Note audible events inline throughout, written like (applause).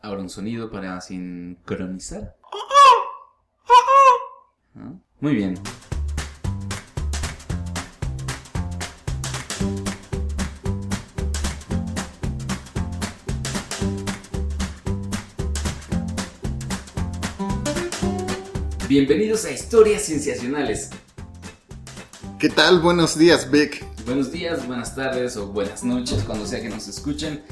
Ahora un sonido para sincronizar. ¿Ah? Muy bien. Bienvenidos a Historias Sensacionales. ¿Qué tal? Buenos días, Vic. Buenos días, buenas tardes o buenas noches, cuando sea que nos escuchen.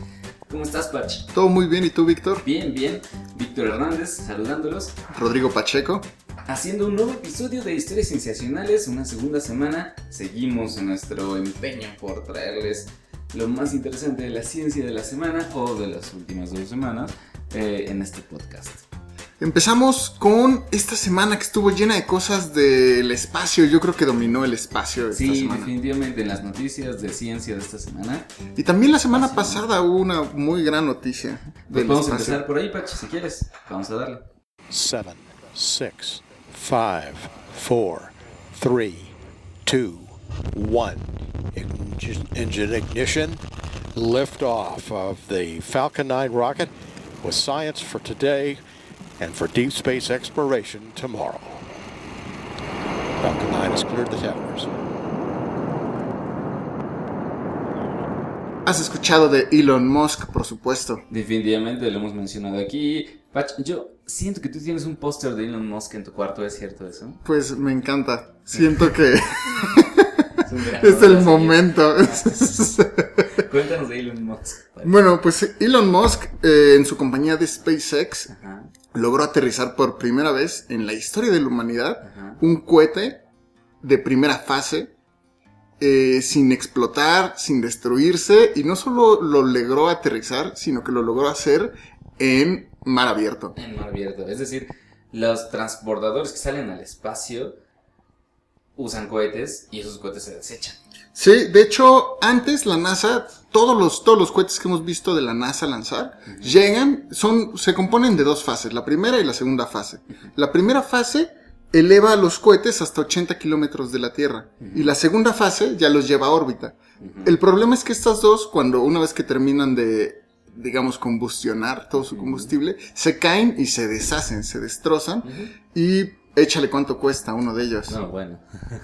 ¿Cómo estás, Pach? Todo muy bien, ¿y tú, Víctor? Bien, bien. Víctor Hernández, saludándolos. Rodrigo Pacheco. Haciendo un nuevo episodio de Historias Sensacionales, una segunda semana. Seguimos en nuestro empeño por traerles lo más interesante de la ciencia de la semana o de las últimas dos semanas eh, en este podcast. Empezamos con esta semana que estuvo llena de cosas del espacio. Yo creo que dominó el espacio esta Sí, semana. definitivamente en las noticias de ciencia de esta semana. Y también la semana Así pasada hubo una muy gran noticia Pues del vamos a espacio. empezar por ahí, Pach, si quieres. Vamos a darle. seven, six, five, four, three, two, one. Engine engine ignition. Liftoff of the Falcon 9 rocket with science for today and for deep space exploration tomorrow. Falcon 9 has cleared the towers. Has escuchado de Elon Musk, por supuesto. Definitivamente lo hemos mencionado aquí. Pach, yo siento que tú tienes un póster de Elon Musk en tu cuarto, ¿es cierto eso? Pues me encanta. Siento que (laughs) Es, (laughs) es el momento. Cuéntanos de Elon Musk. Bueno, pues Elon Musk eh, en su compañía de SpaceX Ajá, logró aterrizar por primera vez en la historia de la humanidad ajá. un cohete de primera fase eh, sin explotar, sin destruirse y no solo lo logró aterrizar, sino que lo logró hacer en mar abierto. En mar abierto. Es decir, los transportadores que salen al espacio usan cohetes y esos cohetes se desechan. Sí, de hecho, antes la NASA, todos los, todos los cohetes que hemos visto de la NASA lanzar, llegan, son, se componen de dos fases, la primera y la segunda fase. La primera fase eleva a los cohetes hasta 80 kilómetros de la Tierra. Y la segunda fase ya los lleva a órbita. El problema es que estas dos, cuando una vez que terminan de, digamos, combustionar todo su combustible, se caen y se deshacen, se destrozan. Y échale cuánto cuesta uno de ellos. No, bueno.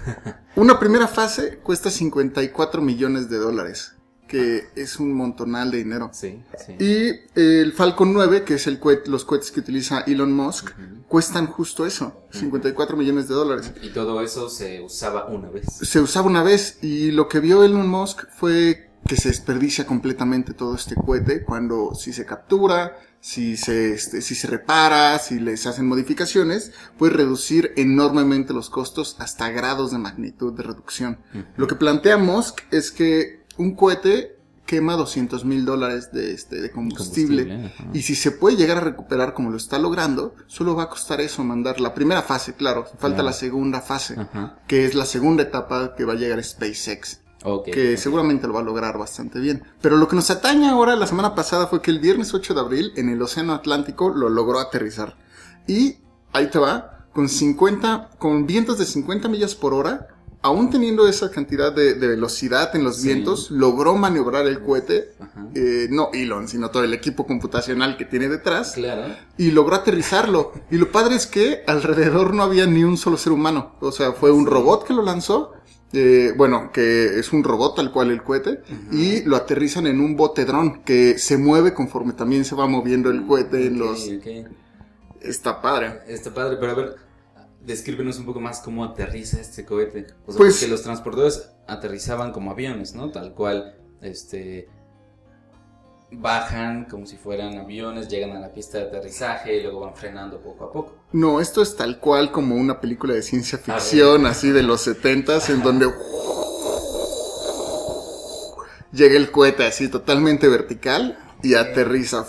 (laughs) Una primera fase cuesta 54 millones de dólares, que es un montonal de dinero. Sí, sí. Y el Falcon 9, que es el cohet- los cohetes que utiliza Elon Musk, cuestan justo eso, 54 millones de dólares. Y todo eso se usaba una vez. Se usaba una vez y lo que vio Elon Musk fue que se desperdicia completamente todo este cohete cuando si se captura, si se, este, si se repara, si les hacen modificaciones, puede reducir enormemente los costos hasta grados de magnitud de reducción. Lo que plantea Musk es que un cohete quema 200 mil dólares de, este, de combustible. Y si se puede llegar a recuperar como lo está logrando, solo va a costar eso mandar la primera fase, claro, falta Claro. la segunda fase que es la segunda etapa que va a llegar a SpaceX, Ok. que seguramente lo va a lograr bastante bien. Pero lo que nos atañe ahora, la semana pasada, fue que el viernes 8 de abril, en el Océano Atlántico, lo logró aterrizar. Y ahí te va, con 50, con vientos de 50 millas por hora, aún teniendo esa cantidad de, de velocidad en los Sí. vientos, logró maniobrar el cohete, eh, no Elon, sino todo el equipo computacional que tiene detrás Claro. y logró aterrizarlo. Y lo padre es que alrededor no había ni un solo ser humano. O sea, fue un robot que lo lanzó. Eh, bueno, que es un robot tal cual el cohete. Y lo aterrizan en un bote dron que se mueve conforme también se va moviendo el cohete en los... Está padre. Está padre, pero a ver, descríbenos un poco más cómo aterriza este cohete. O sea, Pues- porque los transportadores aterrizaban como aviones, ¿no? Tal cual, este... Bajan como si fueran aviones, llegan a la pista de aterrizaje y luego van frenando poco a poco. No, esto es tal cual como una película de ciencia ficción, así de los setentas, en donde llega el cohete así totalmente vertical y aterriza.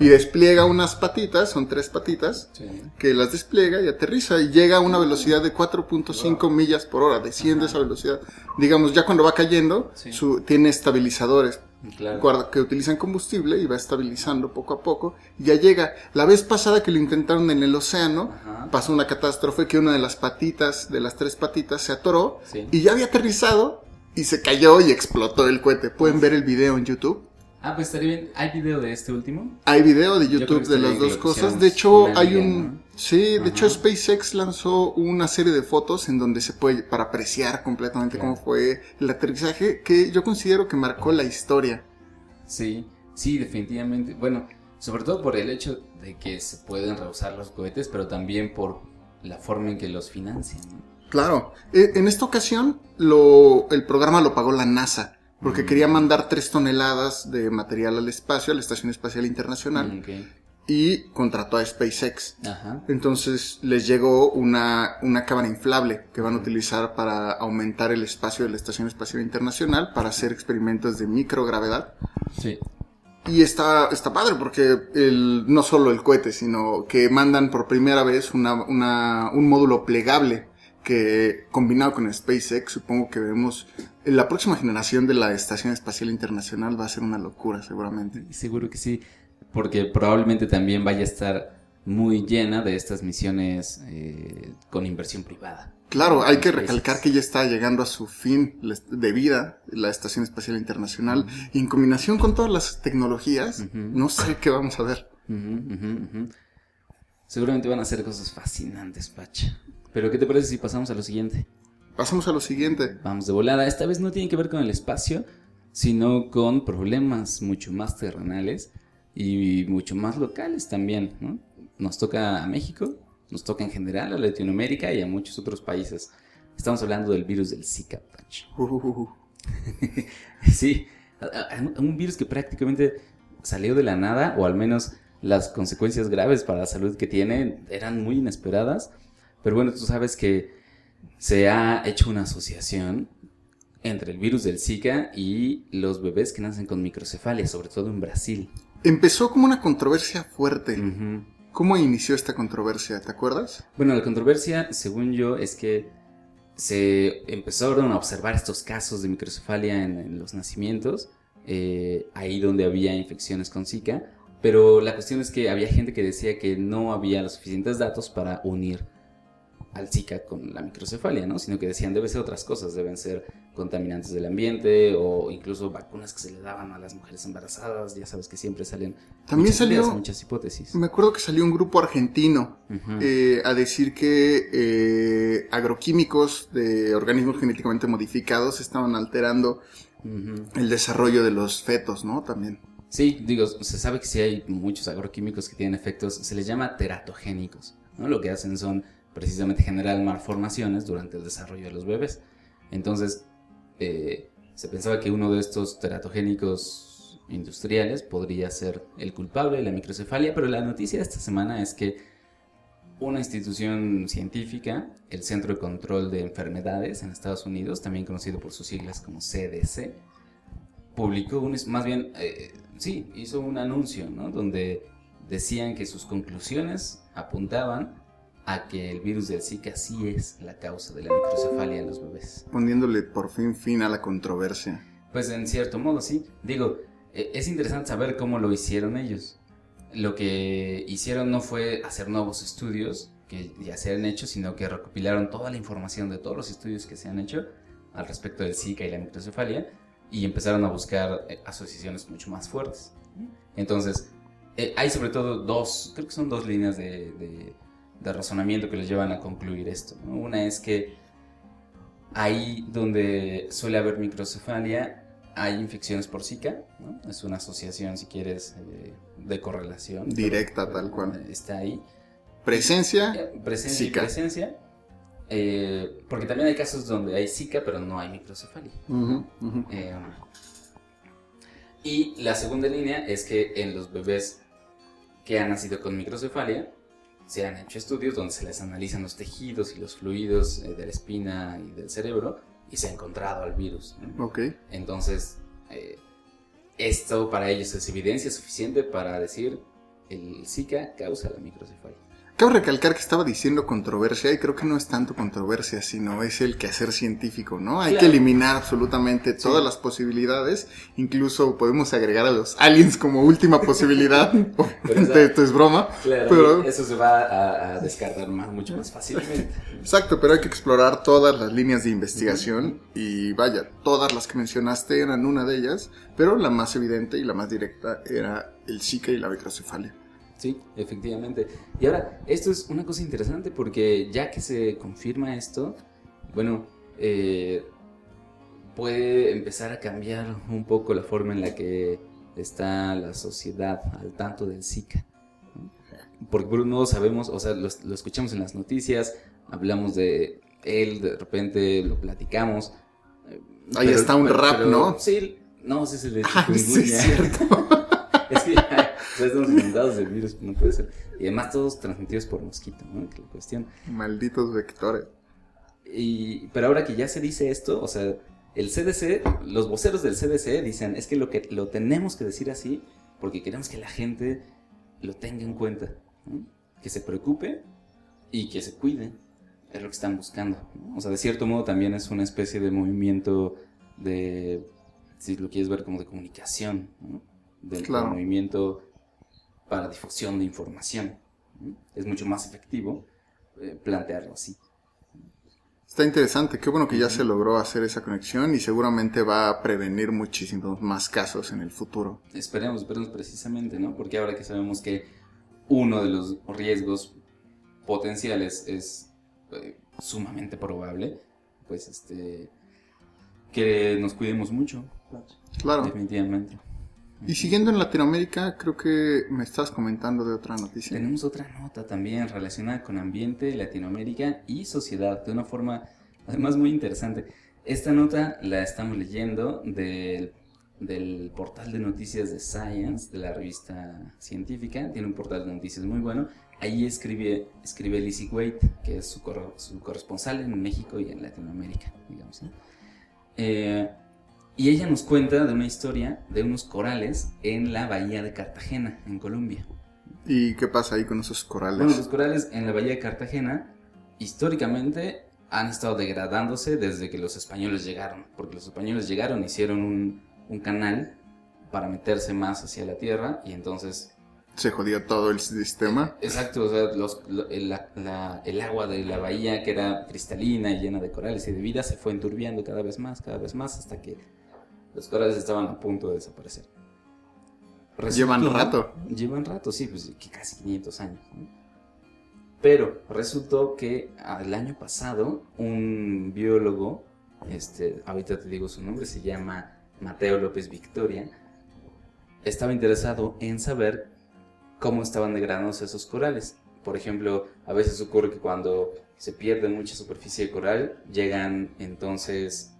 Ajá. Y despliega unas patitas, son tres patitas, Sí. que las despliega y aterriza y llega a una velocidad de 4.5 millas por hora, desciende esa velocidad. Digamos, ya cuando va cayendo, Sí. su, tiene estabilizadores Claro. que utilizan combustible y va estabilizando poco a poco. Y ya llega. La vez pasada que lo intentaron en el océano, Ajá. pasó una catástrofe que una de las patitas, de las tres patitas, se atoró Sí. y ya había aterrizado y se cayó y explotó el cohete. Pueden ver el video en YouTube. Ah, pues estaría bien. ¿Hay video de este último? Hay video de YouTube de las dos cosas. De hecho, hay un... ¿no? Sí, de hecho SpaceX lanzó una serie de fotos en donde se puede, para apreciar completamente Claro. cómo fue el aterrizaje, que yo considero que marcó la historia. Sí, sí, definitivamente. Bueno, sobre todo por el hecho de que se pueden rehusar los cohetes, pero también por la forma en que los financian. ¿no? Claro. Eh, en esta ocasión, lo, el programa lo pagó la NASA, porque Mm. quería mandar tres toneladas de material al espacio, a la Estación Espacial Internacional, Ok. y contrató a SpaceX. Ajá. Entonces les llegó una, una cámara inflable que van a utilizar para aumentar el espacio de la Estación Espacial Internacional para hacer experimentos de microgravedad. Sí. Y está, está padre porque el, no solo el cohete, sino que mandan por primera vez una, una- un módulo plegable que combinado con SpaceX, supongo que vemos la próxima generación de la Estación Espacial Internacional va a ser una locura seguramente. Seguro que sí, porque probablemente también vaya a estar muy llena de estas misiones eh, con inversión privada. Claro, hay que recalcar que ya está llegando a su fin de vida la Estación Espacial Internacional y en combinación con todas las tecnologías, no sé qué vamos a ver. Seguramente van a hacer cosas fascinantes, Pacha. Pero ¿qué te parece si pasamos a lo siguiente? Pasamos a lo siguiente. Vamos de volada. Esta vez no tiene que ver con el espacio, sino con problemas mucho más terrenales y mucho más locales también. ¿no? Nos toca a México, nos toca en general a Latinoamérica y a muchos otros países. Estamos hablando del virus del Zika. Uh, uh, uh, uh. Sí, un virus que prácticamente salió de la nada, o al menos las consecuencias graves para la salud que tiene eran muy inesperadas. Pero bueno, tú sabes que se ha hecho una asociación entre el virus del Zika y los bebés que nacen con microcefalia, sobre todo en Brasil. Empezó como una controversia fuerte. ¿Cómo inició esta controversia? ¿Te acuerdas? Bueno, la controversia, según yo, es que se empezaron a observar estos casos de microcefalia en, en los nacimientos, eh, ahí donde había infecciones con Zika, pero la cuestión es que había gente que decía que no había los suficientes datos para unir al Zika con la microcefalia, ¿no? Sino que decían debe ser otras cosas, deben ser contaminantes del ambiente o incluso vacunas que se le daban a las mujeres embarazadas, ya sabes que siempre salen También muchas ideas, muchas hipótesis. me acuerdo que salió un grupo argentino eh, a decir que eh, agroquímicos de organismos genéticamente modificados estaban alterando el desarrollo de los fetos, ¿no? También. Sí, digo, se sabe que sí hay muchos agroquímicos que tienen efectos, se les llama teratogénicos, ¿no? Lo que hacen son precisamente generar malformaciones durante el desarrollo de los bebés. Entonces, eh, se pensaba que uno de estos teratogénicos industriales podría ser el culpable de la microcefalia, pero la noticia de esta semana es que una institución científica, el Centro de Control de Enfermedades en Estados Unidos, también conocido por sus siglas como CDC, publicó un, más bien, eh, sí, hizo un anuncio. Donde decían que sus conclusiones apuntaban a que el virus del Zika sí es la causa de la microcefalia en los bebés. Poniéndole por fin fin a la controversia. Pues en cierto modo, sí. Digo, eh, es interesante saber cómo lo hicieron ellos. Lo que hicieron no fue hacer nuevos estudios que ya se han hecho, sino que recopilaron toda la información de todos los estudios que se han hecho al respecto del Zika y la microcefalia y empezaron a buscar eh, asociaciones mucho más fuertes. Entonces, eh, hay sobre todo dos, creo que son dos líneas de, de- de razonamiento que les llevan a concluir esto. ¿no? Una es que ahí donde suele haber microcefalia hay infecciones por Zika, ¿no? es una asociación, si quieres, eh, de correlación. Directa, pero, tal eh, cual. Está ahí. Presencia, Eh, Presencia Zika. y presencia. eh, porque también hay casos donde hay Zika, pero no hay microcefalia. ujú, ujú. Eh, y la segunda línea es que en los bebés que han nacido con microcefalia, se han hecho estudios donde se les analizan los tejidos y los fluidos eh, de la espina y del cerebro y se ha encontrado al virus. Entonces, eh, esto para ellos es evidencia suficiente para decir el Zika causa la microcefalia. Cabe recalcar que estaba diciendo controversia y creo que no es tanto controversia, sino es el quehacer científico, ¿no? Hay que eliminar absolutamente todas las posibilidades, incluso podemos agregar a los aliens como última posibilidad. (laughs) (laughs) Esto es broma, Claro, pero eso se va a, a descartar más, mucho más fácilmente. exacto, pero hay que explorar todas las líneas de investigación y vaya, todas las que mencionaste eran una de ellas, pero la más evidente y la más directa era el Zika y la microcefalia. Sí, efectivamente. Y ahora, esto es una cosa interesante porque ya que se confirma esto, bueno, eh, puede empezar a cambiar un poco la forma en la que está la sociedad al tanto del Zika. ¿no? Porque por un modo sabemos, o sea, lo, lo escuchamos en las noticias, hablamos de él, de repente lo platicamos. Ahí está un rap, ¿no? Sí, no, ese es el de Ay, (laughs) sí, chikungunya. es cierto. (laughs) Es que estamos inundados de virus, no puede ser. Y además todos transmitidos por mosquito, ¿no? Que la cuestión. Malditos vectores. Y, pero ahora que ya se dice esto, o sea, el CDC, los voceros del CDC dicen, es que lo, que lo tenemos que decir así porque queremos que la gente lo tenga en cuenta, ¿no? que se preocupe y que se cuide, es lo que están buscando. ¿no? O sea, de cierto modo también es una especie de movimiento de, si lo quieres ver como de comunicación, ¿no? del Claro. movimiento para difusión de información. Es mucho más efectivo eh, plantearlo así. Está interesante, qué bueno que ya se logró hacer esa conexión y seguramente va a prevenir muchísimos más casos en el futuro. Esperemos, esperemos precisamente, ¿no? Porque ahora que sabemos que uno de los riesgos potenciales es eh, sumamente probable, pues este que nos cuidemos mucho, Claro. definitivamente. Y siguiendo en Latinoamérica, creo que me estás comentando de otra noticia. Tenemos otra nota también relacionada con ambiente, Latinoamérica y sociedad, de una forma además muy interesante. Esta nota la estamos leyendo del, del portal de noticias de Science, de la revista científica. Tiene un portal de noticias muy bueno. Ahí escribe, escribe Lizzie Wade, que es su, corre- su corresponsal en México y en Latinoamérica, digamos. ¿no? Eh, y ella nos cuenta de una historia de unos corales en la bahía de Cartagena, en Colombia. ¿Y qué pasa ahí con esos corales? Bueno, los corales en la bahía de Cartagena históricamente han estado degradándose desde que los españoles llegaron, porque los españoles llegaron, hicieron un, un canal para meterse más hacia la tierra y entonces, Se jodió todo el sistema. exacto, o sea, los- lo- el, la- la- el agua de la bahía que era cristalina y llena de corales y de vida se fue enturbiando cada vez más, cada vez más, hasta que los corales estaban a punto de desaparecer. Llevan Resultó- rato. Llevan rato, sí, pues que casi 500 años. ¿no? Pero resultó que el año pasado un biólogo, este, ahorita te digo su nombre, se llama Mateo López Victoria, estaba interesado en saber cómo estaban degradándose esos corales. Por ejemplo, a veces ocurre que cuando se pierde mucha superficie de coral, llegan entonces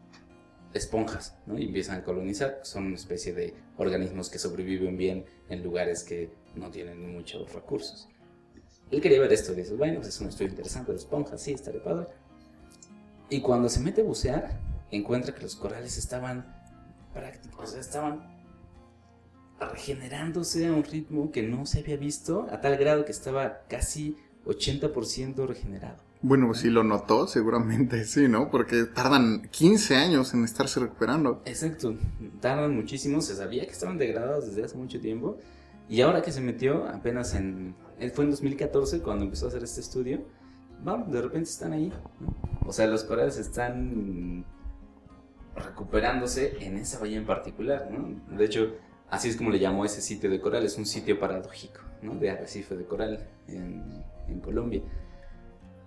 esponjas, ¿no? Y empiezan a colonizar. Son una especie de organismos que sobreviven bien en lugares que no tienen muchos recursos. Él quería ver esto y dice, bueno, pues es un estudio interesante de esponjas, sí, estaría padre. Y cuando se mete a bucear, encuentra que los corales estaban prácticos, estaban regenerándose a un ritmo que no se había visto, a tal grado que estaba casi 80% regenerado. Bueno, si lo notó, seguramente (laughs) sí, ¿no? Porque tardan 15 años en estarse recuperando. Exacto, tardan muchísimo, se sabía que estaban degradados desde hace mucho tiempo y ahora que se metió apenas en, fue en 2014 cuando empezó a hacer este estudio, vamos, de repente están ahí, o sea, los corales están recuperándose en esa bahía en particular, ¿no? De hecho, así es como le llamó ese sitio de coral, es un sitio paradójico, ¿no? De arrecife de coral en, en Colombia.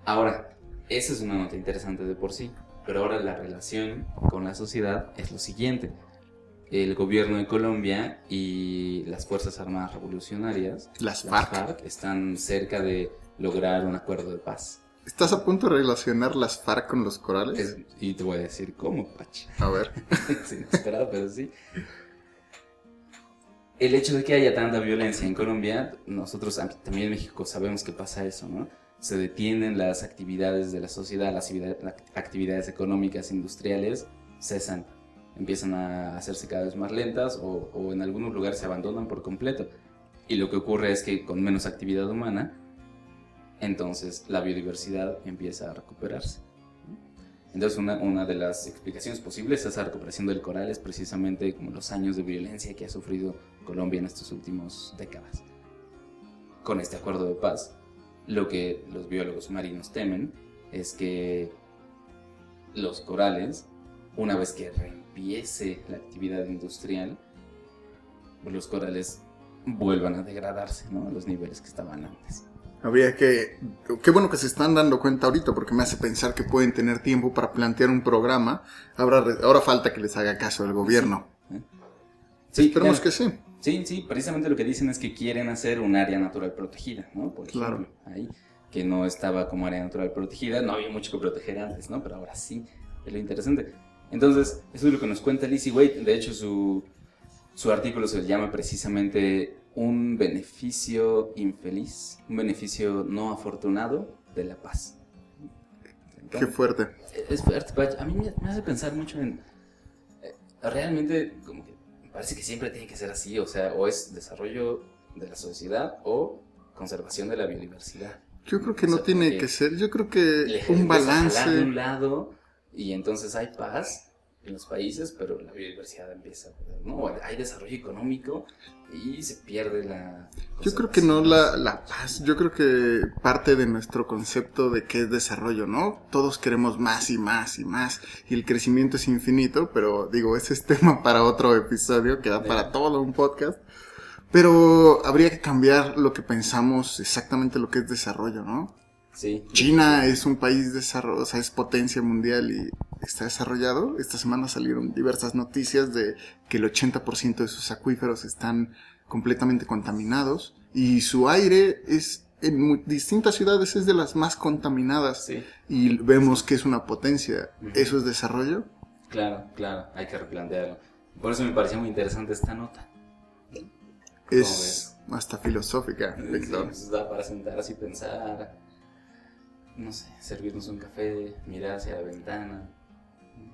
Ahora, esa es una nota interesante de por sí, pero ahora la relación con la sociedad es lo siguiente. El gobierno de Colombia y las Fuerzas Armadas Revolucionarias, Las las FARC. FARC, están cerca de lograr un acuerdo de paz. ¿Estás a punto de relacionar las FARC con los corales? Es- y te voy a decir cómo, Pachi. A ver. (laughs) Sí, inesperado, pero sí. El hecho de que haya tanta violencia en Colombia, nosotros también en México sabemos que pasa eso, ¿no? Se detienen las actividades de la sociedad, las actividad- actividades económicas, industriales, cesan, empiezan a hacerse cada vez más lentas o, o en algunos lugares se abandonan por completo. Y lo que ocurre es que con menos actividad humana, entonces la biodiversidad empieza a recuperarse. Entonces una, una de las explicaciones posibles a esa recuperación del coral es precisamente como los años de violencia que ha sufrido Colombia en estas últimas décadas. Con este acuerdo de paz, lo que los biólogos marinos temen es que los corales, una vez que reempiece la actividad industrial, los corales vuelvan a degradarse ¿no? a los niveles que estaban antes. Habría que... Qué bueno que se están dando cuenta ahorita porque me hace pensar que pueden tener tiempo para plantear un programa. Ahora, ahora falta que les haga caso el gobierno. Sí, Esperemos claro. que sí. Sí, sí, precisamente lo que dicen es que quieren hacer un área natural protegida, ¿no? Por Claro. ejemplo, ahí, que no estaba como área natural protegida, no había mucho que proteger antes, ¿no? Pero ahora sí, es lo interesante. Entonces, eso es lo que nos cuenta Lizzie Wade. De hecho, su, su artículo se llama precisamente Un beneficio infeliz, un beneficio no afortunado de la paz. Qué fuerte. Es fuerte. A mí me, hace pensar mucho en. eh, realmente, como que parece que siempre tiene que ser así. O sea, o es desarrollo de la sociedad o conservación de la biodiversidad. Yo creo que O no tiene que ser. Yo creo que un jalar de un balance. lado y entonces hay paz en los países, pero la biodiversidad empieza a perder, ¿no? Hay desarrollo económico y se pierde la. Yo creo que no la, la paz. Yo creo que parte de nuestro concepto de qué es desarrollo, ¿no? Todos queremos más y más y más. Y el crecimiento es infinito, pero digo, ese es (laughs) tema para otro episodio que da para todo un podcast. Pero habría que cambiar lo que pensamos exactamente lo que es desarrollo, ¿no? Sí. China es un país desarrollado, o sea, es potencia mundial y está desarrollado. Esta semana salieron diversas noticias de que el 80% de sus acuíferos están completamente contaminados y su aire es en distintas ciudades es de las más contaminadas Sí. y vemos que es una potencia. ¿Eso es desarrollo? Claro, claro, hay que replantearlo. Por eso me pareció muy interesante esta nota. Es hasta filosófica, Sí, Víctor. pues da para sentarse y pensar, no sé, servirnos un café, mirar hacia la ventana,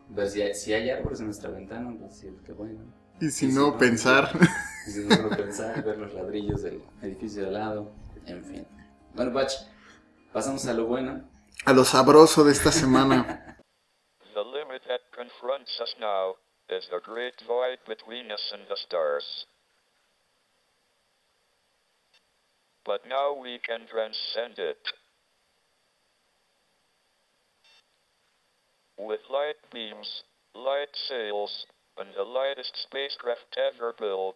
ver si hay, si hay árboles en nuestra ventana, pues decir, qué bueno. Y si Y si no, no, pensar. (laughs) Y si no solo pensar, ver los ladrillos del edificio de al lado, en fin. Bueno, Bach, pasamos a lo bueno. a lo sabroso de esta semana. (laughs) The limit that confronts us now is the great void between us and the stars. But now we can transcend it. With light beams, light sails, and the lightest spacecraft ever built,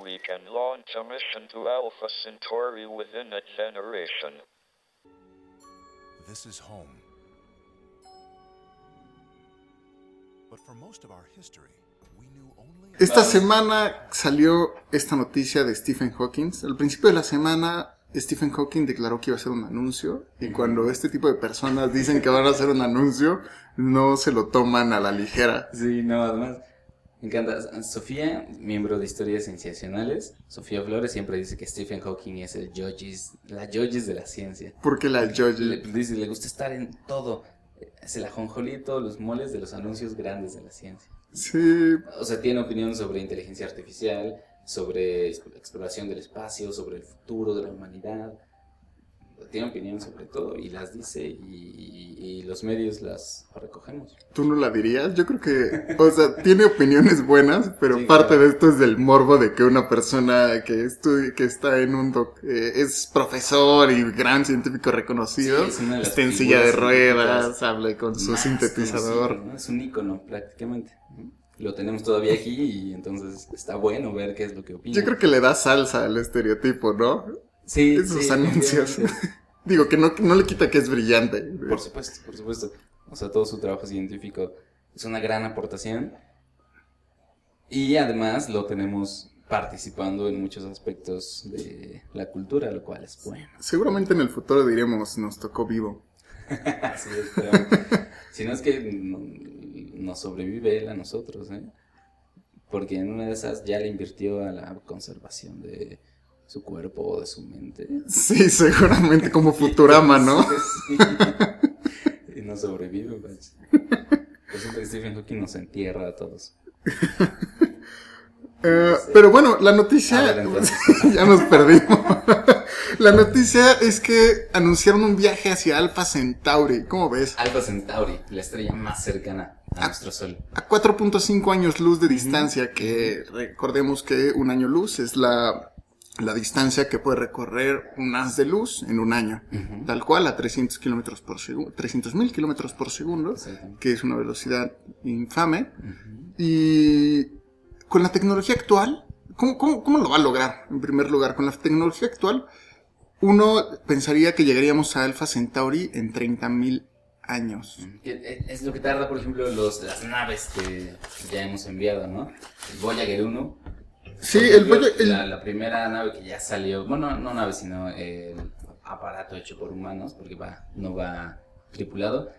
we can launch a mission to Alpha Centauri within a generation. This is home. But for most of our history, we knew only Esta semana salió esta noticia de Stephen Hawking. Al principio de la semana, Stephen Hawking declaró que iba a hacer un anuncio. Y cuando este tipo de personas dicen que van a hacer un anuncio, no se lo toman a la ligera. Sí, no, además, me encanta. Sofía, miembro de Historias Sensacionales, Sofía Flores siempre dice que Stephen Hawking es el Yoyis, la Yoyis de la ciencia. Porque la Le, Georgie. dice, le gusta estar en todo. Es el ajonjolí de todos los moles de los anuncios grandes de la ciencia. Sí, O sea, tiene opinión sobre inteligencia artificial, sobre exploración del espacio, sobre el futuro de la humanidad. Tiene opinión sobre todo y las dice y, y los medios las recogemos. tú no la dirías. Yo creo que, o sea, tiene opiniones buenas, pero Sí, parte claro. de esto es del morbo de que una persona que estudi- que está en un doc- eh, es profesor y gran científico reconocido, Sí, es esté en silla de ruedas, hable con su sintetizador. Es un ícono prácticamente. Lo tenemos todavía aquí y entonces está bueno ver qué es lo que opina. Yo creo que le da salsa al estereotipo, ¿no? sí, Esos sí, anuncios. (laughs) Digo que no, no le quita que es brillante. Por supuesto, por supuesto. O sea, todo su trabajo científico es una gran aportación. Y además lo tenemos participando en muchos aspectos de la cultura, lo cual es bueno. Seguramente en el futuro diremos, nos tocó vivo. (laughs) Esperamos. si no es que nos sobrevive él a nosotros, ¿eh? Porque en una de esas ya le invirtió a la conservación de su cuerpo o de su mente. Sí, seguramente como Futurama, ¿no? (laughs) Sí. Y no sobrevive, pues. Por eso que Stephen Hawking nos entierra a todos. Eh, pero bueno, la noticia ver, (laughs) ya nos perdimos. La noticia es que anunciaron un viaje hacia Alpha Centauri. ¿Cómo ves? Alpha Centauri, la estrella más cercana a nuestro Sol. A 4.5 años luz de distancia, que recordemos que un año luz es la, la distancia que puede recorrer un haz de luz en un año. Tal cual, a 300 kilómetros por segundo, 300 mil kilómetros por segundo, que es una velocidad infame. Y con la tecnología actual, ¿cómo, cómo, cómo lo va a lograr? En primer lugar, con la tecnología actual, uno pensaría que llegaríamos a Alpha Centauri en 30.000 años. Que Es lo que tarda, por ejemplo, los, las naves que ya hemos enviado, ¿no? El Voyager 1. Sí, el Voyager- el- La, la primera nave que ya salió, bueno, no nave, sino el aparato hecho por humanos, porque va, no va tripulado,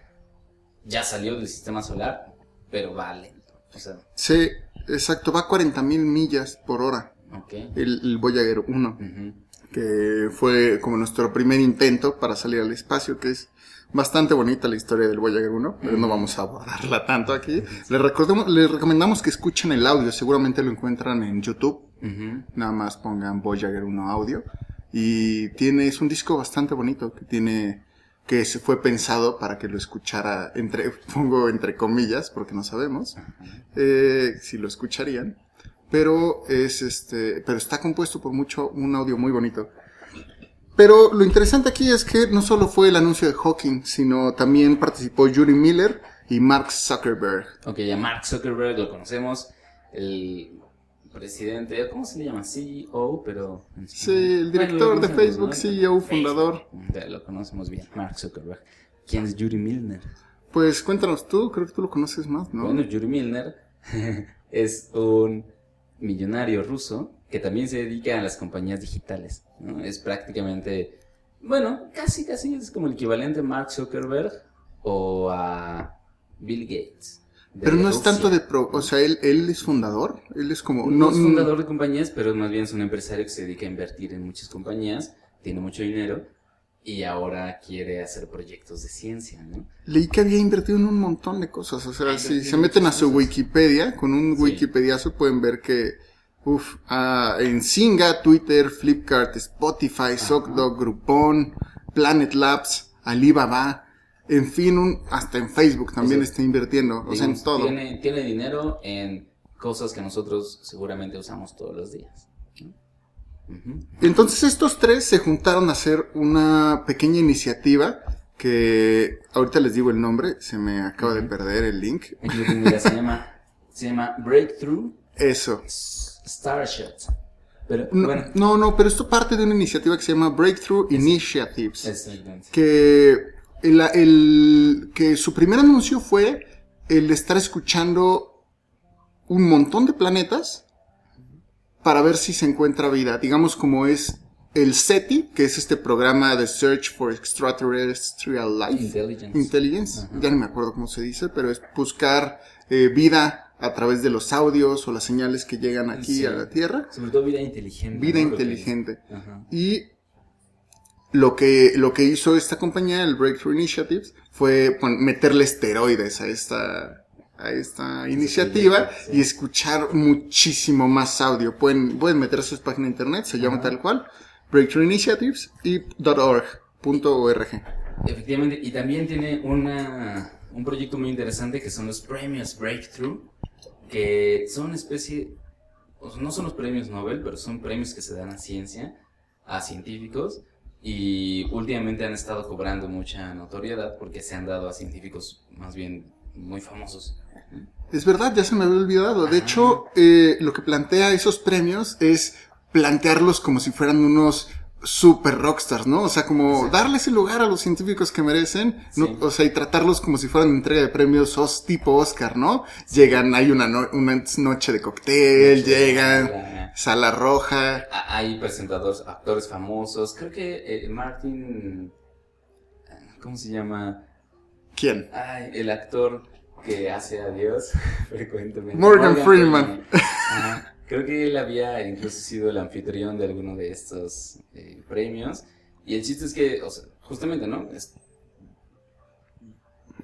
ya salió del sistema solar, pero va lento. O sea, Sí, exacto, va a 40.000 millas por hora el, el Voyager 1, Ujú. que fue como nuestro primer intento para salir al espacio, que es bastante bonita la historia del Voyager 1, pero no vamos a abordarla tanto aquí. Les, recordemos, les recomendamos que escuchen el audio, seguramente lo encuentran en YouTube, Ujú. nada más pongan Voyager 1 audio, y tiene, es un disco bastante bonito, que tiene que se fue pensado para que lo escuchara entre, (laughs) pongo entre comillas, porque no sabemos, eh, si lo escucharían, pero es este, pero está compuesto por mucho, un audio muy bonito. Pero lo interesante aquí es que no solo fue el anuncio de Hawking, sino también participó Yuri Miller y Mark Zuckerberg. Ok, ya Mark Zuckerberg lo conocemos, el presidente, ¿cómo se le llama? CEO, pero... Sí, el director de Facebook, ¿no? CEO, fundador. Ya lo conocemos bien, Mark Zuckerberg. ¿Quién es Yuri Milner? Pues cuéntanos tú, creo que tú lo conoces más, ¿no? Bueno, Yuri Milner (laughs) es un millonario ruso que también se dedica a las compañías digitales. ¿no? Es prácticamente, bueno, casi, casi es como el equivalente a Mark Zuckerberg o a Bill Gates. pero no es tanto de pro, o sea, él, él es fundador, él es como, No, no, es fundador de compañías, pero más bien es un empresario que se dedica a invertir en muchas compañías, tiene mucho dinero y ahora quiere hacer proyectos de ciencia, ¿no? Leí que había invertido en un montón de cosas. O sea, Ay, si se meten a su cosas. Wikipedia, con un Sí. Wikipediazo pueden ver que, uff, en Singa, Twitter, Flipkart, Spotify, ZocDoc, Groupon, Planet Labs, Alibaba, en fin, un, hasta en Facebook también O sea, está invirtiendo, o sea, en todo. Tiene, tiene dinero en cosas que nosotros seguramente usamos todos los días. Entonces estos tres se juntaron a hacer una pequeña iniciativa que ahorita les digo el nombre, se me acaba de perder el link. Ya, se llama, se llama Breakthrough Eso. Starshot. Pero No, bueno, no, no, pero esto parte de una iniciativa que se llama Breakthrough Initiatives. exactamente. Que, el, el- que su primer anuncio fue el estar escuchando un montón de planetas para ver si se encuentra vida. Digamos como es el SETI, que es este programa de Search for Extraterrestrial Life. Intelligence. Intelligence, ya no me acuerdo cómo se dice, pero es buscar eh, vida a través de los audios o las señales que llegan aquí Sí. a la Tierra. Sobre todo vida inteligente. Vida inteligente. Ajá. Y lo que, lo que hizo esta compañía, el Breakthrough Initiatives, fue meterle esteroides a esta, a esta iniciativa sí. y escuchar muchísimo más audio. Pueden, pueden meter a su página de internet, se llama tal cual, Breakthrough Initiatives y .org, .org. Efectivamente, y también tiene una, un proyecto muy interesante que son los premios Breakthrough, que son una especie, no son los premios Nobel, pero son premios que se dan a ciencia, a científicos, y últimamente han estado cobrando mucha notoriedad porque se han dado a científicos más bien muy famosos. Es verdad, ya se me había olvidado. De hecho, eh, lo que plantea esos premios es plantearlos como si fueran unos super rockstars, ¿no? O sea, como Exacto. darles el lugar a los científicos que merecen, ¿no? Sí. o sea, y tratarlos como si fueran entrega de premios os, tipo Oscar, ¿no? Llegan, hay una, no- una noche de cóctel, llegan, La- sala roja. Hay presentadores, actores famosos, creo que eh, Martin, ¿cómo se llama? ¿Quién? Ay, el actor que hace a Dios (laughs) frecuentemente. Morgan Freeman. Ajá. Creo que él había incluso sido el anfitrión de alguno de estos eh, premios. Y el chiste es que, o sea, justamente, ¿no? Es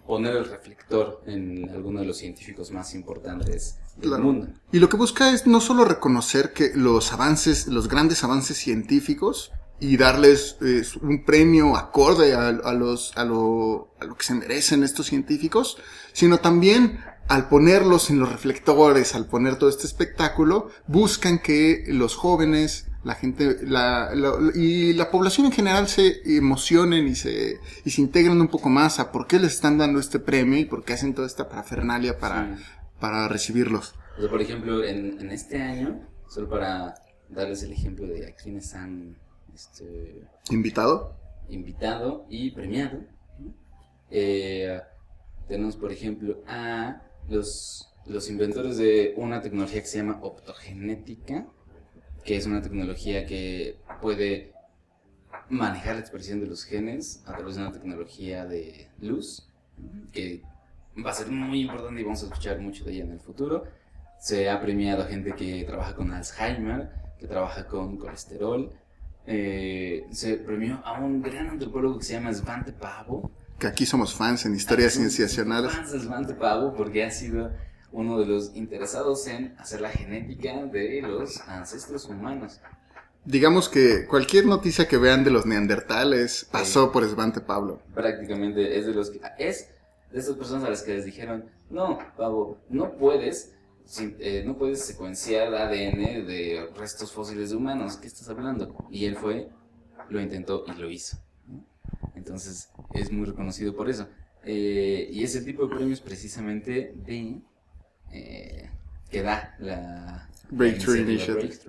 poner el reflector en alguno de los científicos más importantes del Claro. mundo. Y lo que busca es no solo reconocer que los avances, los grandes avances científicos y darles eh, un premio acorde a, a los, a, lo, a lo que se merecen estos científicos, sino también al ponerlos en los reflectores, al poner todo este espectáculo, buscan que los jóvenes, la gente la, la- y la población en general se emocionen y se, y se integren un poco más a por qué les están dando este premio y por qué hacen toda esta parafernalia para, Sí. para recibirlos. O sea, por ejemplo, en, en este año, solo para darles el ejemplo de a quienes han este, ¿Invitado? invitado y premiado. Eh, tenemos, por ejemplo, a los, los inventores de una tecnología que se llama optogenética, que es una tecnología que puede manejar la expresión de los genes a través de una tecnología de luz, que va a ser muy importante y vamos a escuchar mucho de ella en el futuro. Se ha premiado a gente que trabaja con Alzheimer, que trabaja con colesterol. Eh, se premió a un gran antropólogo que se llama Svante Pavo. Que aquí somos fans en historias cienciacionales. fans de Svante Pavo porque ha sido uno de los interesados en hacer la genética de los ancestros humanos. Digamos que cualquier noticia que vean de los neandertales pasó por Svante Pablo. prácticamente es de los que es de esas personas a las que les dijeron no pavo no puedes sin- eh, no puedes secuenciar ADN de restos fósiles de humanos qué estás hablando y él fue lo intentó y lo hizo. Entonces es muy reconocido por eso Eh, y ese tipo de premios precisamente de eh, que da la Breakthrough Initiative.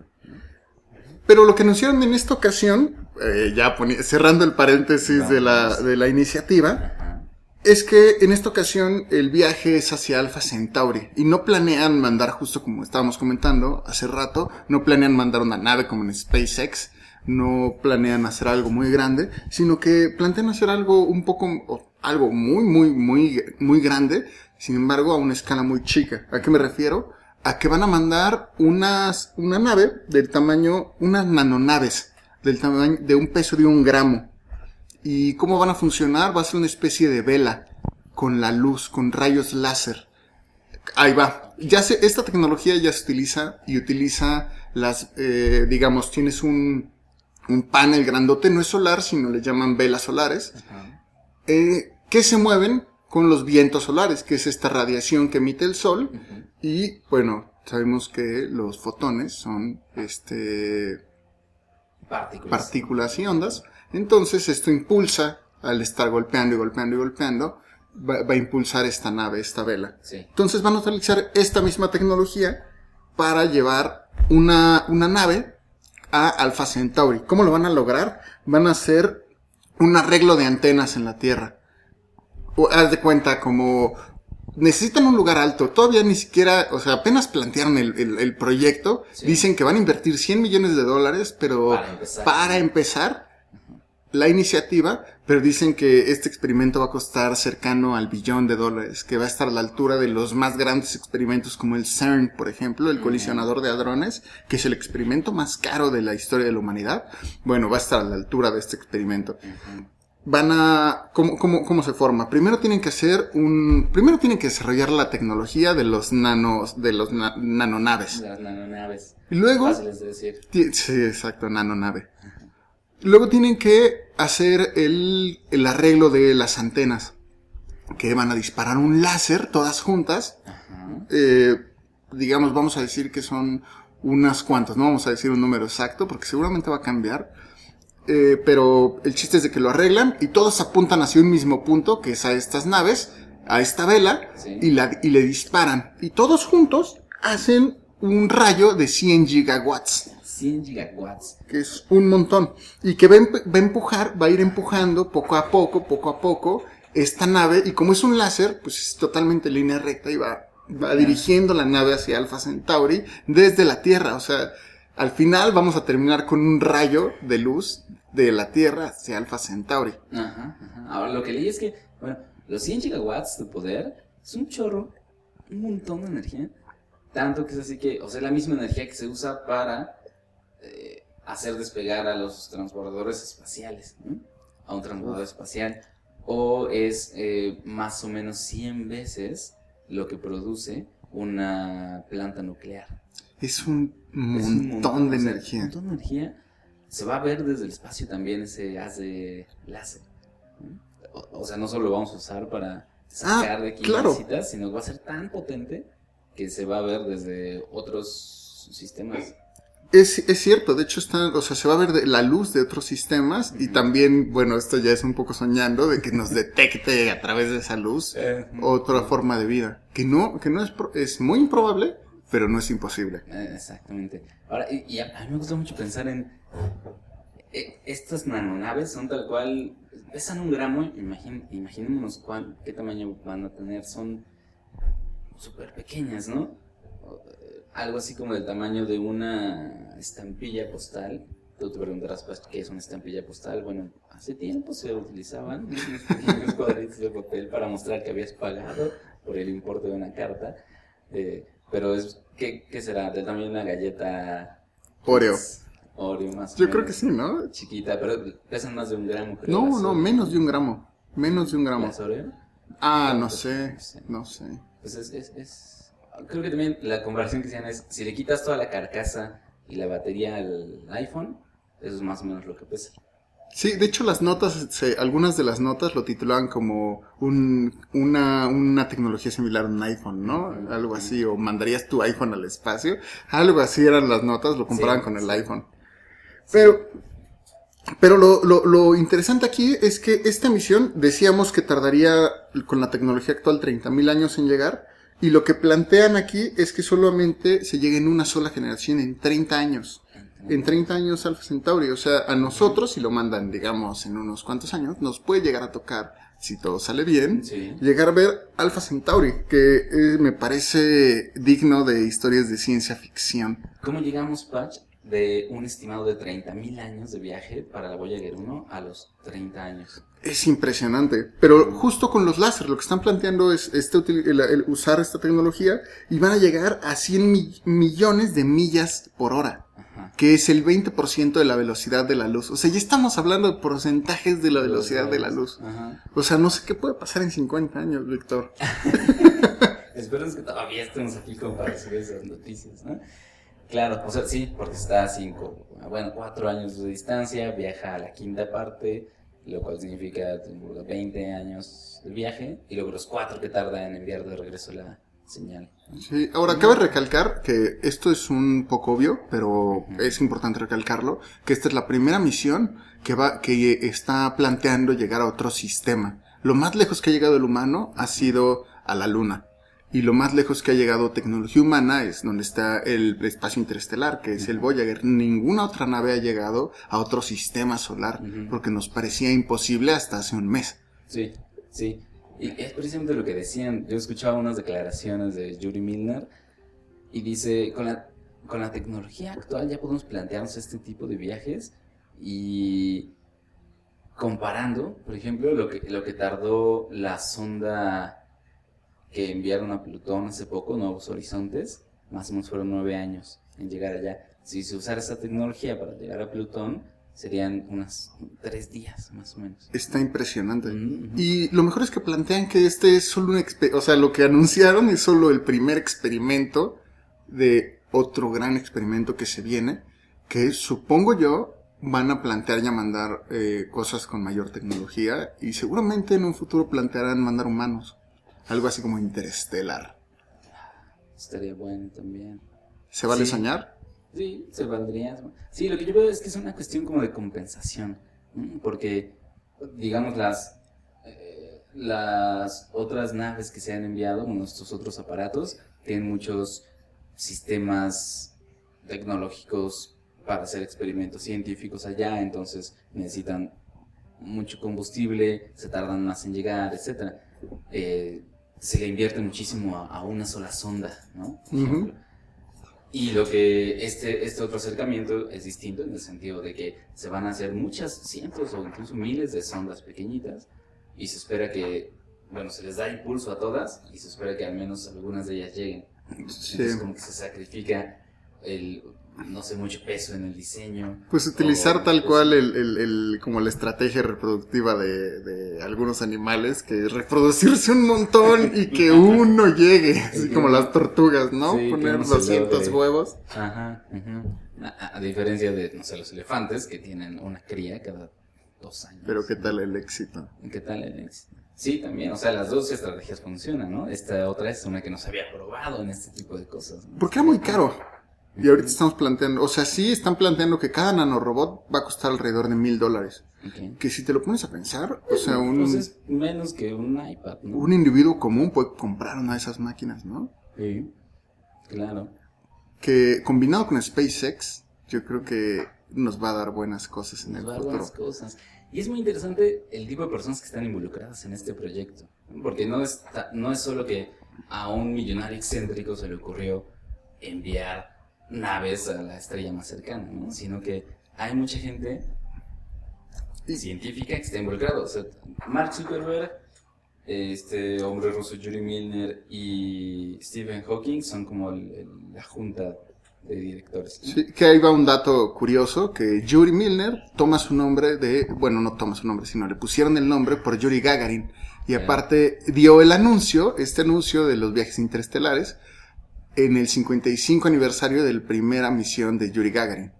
Pero lo que anunciaron en esta ocasión, eh, ya cerrando el paréntesis de la, Vamos. de la iniciativa, Ajá. es que en esta ocasión el viaje es hacia Alpha Centauri y no planean mandar, justo como estábamos comentando hace rato, no planean mandar una nave como en SpaceX, no planean hacer algo muy grande, sino que plantean hacer algo un poco, algo muy, muy, muy, muy grande, sin embargo a una escala muy chica. ¿A qué me refiero? A que van a mandar unas, una nave del tamaño, unas nanonaves, del tamaño, de un peso de un gramo. ¿Y cómo van a funcionar? Va a ser una especie de vela con la luz, con rayos láser. Ahí va. Ya se, esta tecnología ya se utiliza y utiliza las, eh, digamos, tienes un, un panel grandote, no es solar, sino le llaman velas solares, eh, que se mueven con los vientos solares, que es esta radiación que emite el sol. Y bueno, sabemos que los fotones son, este, partículas partículas y ondas. Entonces esto impulsa, al estar golpeando y golpeando y golpeando, va, va a impulsar esta nave, esta vela. sí Entonces van a utilizar esta misma tecnología para llevar una, una nave a Alpha Centauri. ¿Cómo lo van a lograr? Van a hacer un arreglo de antenas en la Tierra. O, haz de cuenta, como necesitan un lugar alto. Todavía ni siquiera, o sea, apenas plantearon el, el- el proyecto. Sí. Dicen que van a invertir 100 millones de dólares, pero Para empezar. para empezar la iniciativa, pero dicen que este experimento va a costar cercano al billón de dólares, que va a estar a la altura de los más grandes experimentos como el CERN, por ejemplo, el colisionador de hadrones, que es el experimento más caro de la historia de la humanidad. Bueno, va a estar a la altura de este experimento. Van a, ¿cómo, cómo, cómo se forma? Primero tienen que hacer un, primero tienen que desarrollar la tecnología de los nanos, de los na- nanonaves. las nanonaves Y luego, fáciles de decir Sí, exacto, nanonave. Luego tienen que hacer el, el arreglo de las antenas, que van a disparar un láser todas juntas. Eh, digamos, vamos a decir que son unas cuantas, no vamos a decir un número exacto, porque seguramente va a cambiar. Eh, pero el chiste es de que lo arreglan y todos apuntan hacia un mismo punto, que es a estas naves, a esta vela, Sí. y, la, y le disparan. Y todos juntos hacen un rayo de 100 gigawatts 100 gigawatts que es un montón, y que va va a empujar, va a ir empujando poco a poco, poco a poco, esta nave, y como es un láser, pues es totalmente línea recta y va, va dirigiendo la nave hacia Alpha Centauri desde la Tierra, o sea, al final vamos a terminar con un rayo de luz de la Tierra hacia Alpha Centauri. Ajá, ajá. Ahora lo que leí es que, bueno, los 100 gigawatts de poder es un chorro, un montón de energía. Tanto que es así que, o sea, la misma energía que se usa para eh, hacer despegar a los transbordadores espaciales, ¿no? A un transbordador espacial. O es eh, más o menos 100 veces lo que produce una planta nuclear. Es un Es un montón de o sea, energía. Un montón de energía se va a ver desde el espacio también ese haz de láser. O, o sea, no solo lo vamos a usar para sacar de aquí Ah, claro. citas, sino que va a ser tan potente que se va a ver desde otros sistemas. Es, es cierto, de hecho está, o sea, se va a ver de- la luz de otros sistemas y también, bueno, esto ya es un poco soñando de que nos detecte a través de esa luz otra forma de vida, que no, que no es, es muy improbable, pero no es imposible. Eh, Exactamente. Ahora, y, y a, a mí me gusta mucho pensar en. eh, estas nanonaves son tal cual. Pesan un gramo, imagin, imaginémonos cuán, qué tamaño van a tener. Son súper pequeñas, ¿no? Algo así como del tamaño de una estampilla postal. Tú te preguntarás, pues, ¿qué es una estampilla postal? Bueno, hace tiempo se utilizaban (laughs) unos cuadritos de papel para mostrar que habías pagado por el importe de una carta. Eh, pero es, ¿qué, qué será? ¿Del tamaño de una galleta? Oreo. Oreo más Yo creo menos. que sí, ¿no? Chiquita, pero pesan más de un gramo. creo, No, no, menos de un gramo. Menos de un gramo. ¿Las Oreo? Ah, no sé, no sé. Pues es, es, es- Creo que también la comparación que hacían es, si le quitas toda la carcasa y la batería al iPhone, eso es más o menos lo que pesa. Sí, de hecho las notas, se- algunas de las notas lo titulaban como un, una, una tecnología similar a un iPhone, ¿no? Algo así, o mandarías tu iPhone al espacio. Algo así eran las notas, lo comparaban Sí, con el sí. iPhone. Pero, pero lo, lo, lo interesante aquí es que esta misión decíamos que tardaría con la tecnología actual 30.000 años en llegar. Y lo que plantean aquí es que solamente se llegue en una sola generación, en 30 años. En 30 años Alpha Centauri. O sea, a nosotros, si lo mandan, digamos, en unos cuantos años, nos puede llegar a tocar, si todo sale bien, Sí. llegar a ver Alpha Centauri, que eh, me parece digno de historias de ciencia ficción. ¿Cómo llegamos, Patch, de un estimado de 30.000 años de viaje para la Voyager 1 a los 30 años? Es impresionante. Pero justo con los láser, lo que están planteando es este, util- el- el usar esta tecnología y van a llegar a 100 mi- millones de millas por hora. Ajá. que es el 20% de la velocidad de la luz. O sea, ya estamos hablando de porcentajes de la velocidad de la luz. Ajá. O sea, no sé qué puede pasar en 50 años, Víctor. (laughs) (laughs) Esperemos que todavía estemos aquí como para subir esas noticias, ¿no? Claro, o sea, sí, porque está a cinco, bueno, cuatro años de distancia, viaja a la quinta parte, lo cual significa tengo 20 años de viaje, y luego los cuatro que tarda en enviar de regreso la señal. Sí, ahora cabe recalcar que esto es un poco obvio, pero es importante recalcarlo, que esta es la primera misión que va, que está planteando llegar a otro sistema. Lo más lejos que ha llegado el humano ha sido a la luna. Y lo más lejos que ha llegado tecnología humana es donde está el espacio interestelar, que es el Voyager. Ninguna otra nave ha llegado a otro sistema solar, porque nos parecía imposible hasta hace un mes. Sí, sí. Y es precisamente lo que decían. Yo escuchaba unas declaraciones de Yuri Milner y dice, con la, con la tecnología actual ya podemos plantearnos este tipo de viajes y comparando, por ejemplo, lo que, lo que tardó la sonda que enviaron a Plutón hace poco, Nuevos Horizontes, más o menos fueron nueve años en llegar allá. Si se usara esa tecnología para llegar a Plutón, serían unos tres días, más o menos. Está impresionante. Y lo mejor es que plantean que este es solo un exper- o sea, lo que anunciaron es solo el primer experimento de otro gran experimento que se viene, que supongo yo van a plantear ya mandar eh, cosas con mayor tecnología y seguramente en un futuro plantearán mandar humanos, algo así como interestelar. Estaría bueno también. ¿Se vale Sí. soñar? Sí, se valdría. Sí, lo que yo veo es que es una cuestión como de compensación. ¿no? Porque, digamos, las, eh, las otras naves que se han enviado, bueno, estos otros aparatos, tienen muchos sistemas tecnológicos para hacer experimentos científicos allá, entonces necesitan mucho combustible, se tardan más en llegar, etc. se le invierte muchísimo a, a una sola sonda, ¿no? Y lo que este, este otro acercamiento es distinto en el sentido de que se van a hacer muchas cientos o incluso miles de sondas pequeñitas y se espera que, bueno, se les da impulso a todas y se espera que al menos algunas de ellas lleguen. Sí. Entonces como que se sacrifica el, no sé, mucho peso en el diseño. Pues utilizar O, tal cual el, el- el- como la estrategia reproductiva de, de algunos animales, que es reproducirse un montón y que (laughs) uno llegue, así como las tortugas, ¿no? Sí, Poner uno se 200 logre. huevos. Ajá, ujú. a, a diferencia de, no sé, los elefantes que tienen una cría cada dos años. Pero qué tal el éxito. ¿Qué tal el éxito? Sí, también, o sea, las dos estrategias funcionan, ¿no? Esta otra es una que no se había probado en este tipo de cosas. ¿no? Porque era muy caro. Y ahorita estamos planteando, o sea, sí están planteando que cada nanorobot va a costar alrededor de mil dólares. Que si te lo pones a pensar, o sea, un, Pues es menos que un iPad, ¿no? un individuo común puede comprar una de esas máquinas, ¿no? Sí, claro. Que combinado con SpaceX, yo creo que nos va a dar buenas cosas en Nos el va a dar futuro. buenas cosas. Y es muy interesante el tipo de personas que están involucradas en este proyecto. Porque no es, ta- no es solo que a un millonario excéntrico se le ocurrió enviar naves a la estrella más cercana, ¿no? Sino que hay mucha gente científica que está involucrada. O sea, Mark Zuckerberg, este hombre ruso Yuri Milner y Stephen Hawking son como el- el- la junta de directores. ¿no? Sí, que ahí va un dato curioso, que Yuri Milner toma su nombre de, bueno, no toma su nombre, sino le pusieron el nombre por Yuri Gagarin. Y aparte dio el anuncio, este anuncio de los viajes interestelares, en el 55 aniversario de la primera misión de Yuri Gagarin.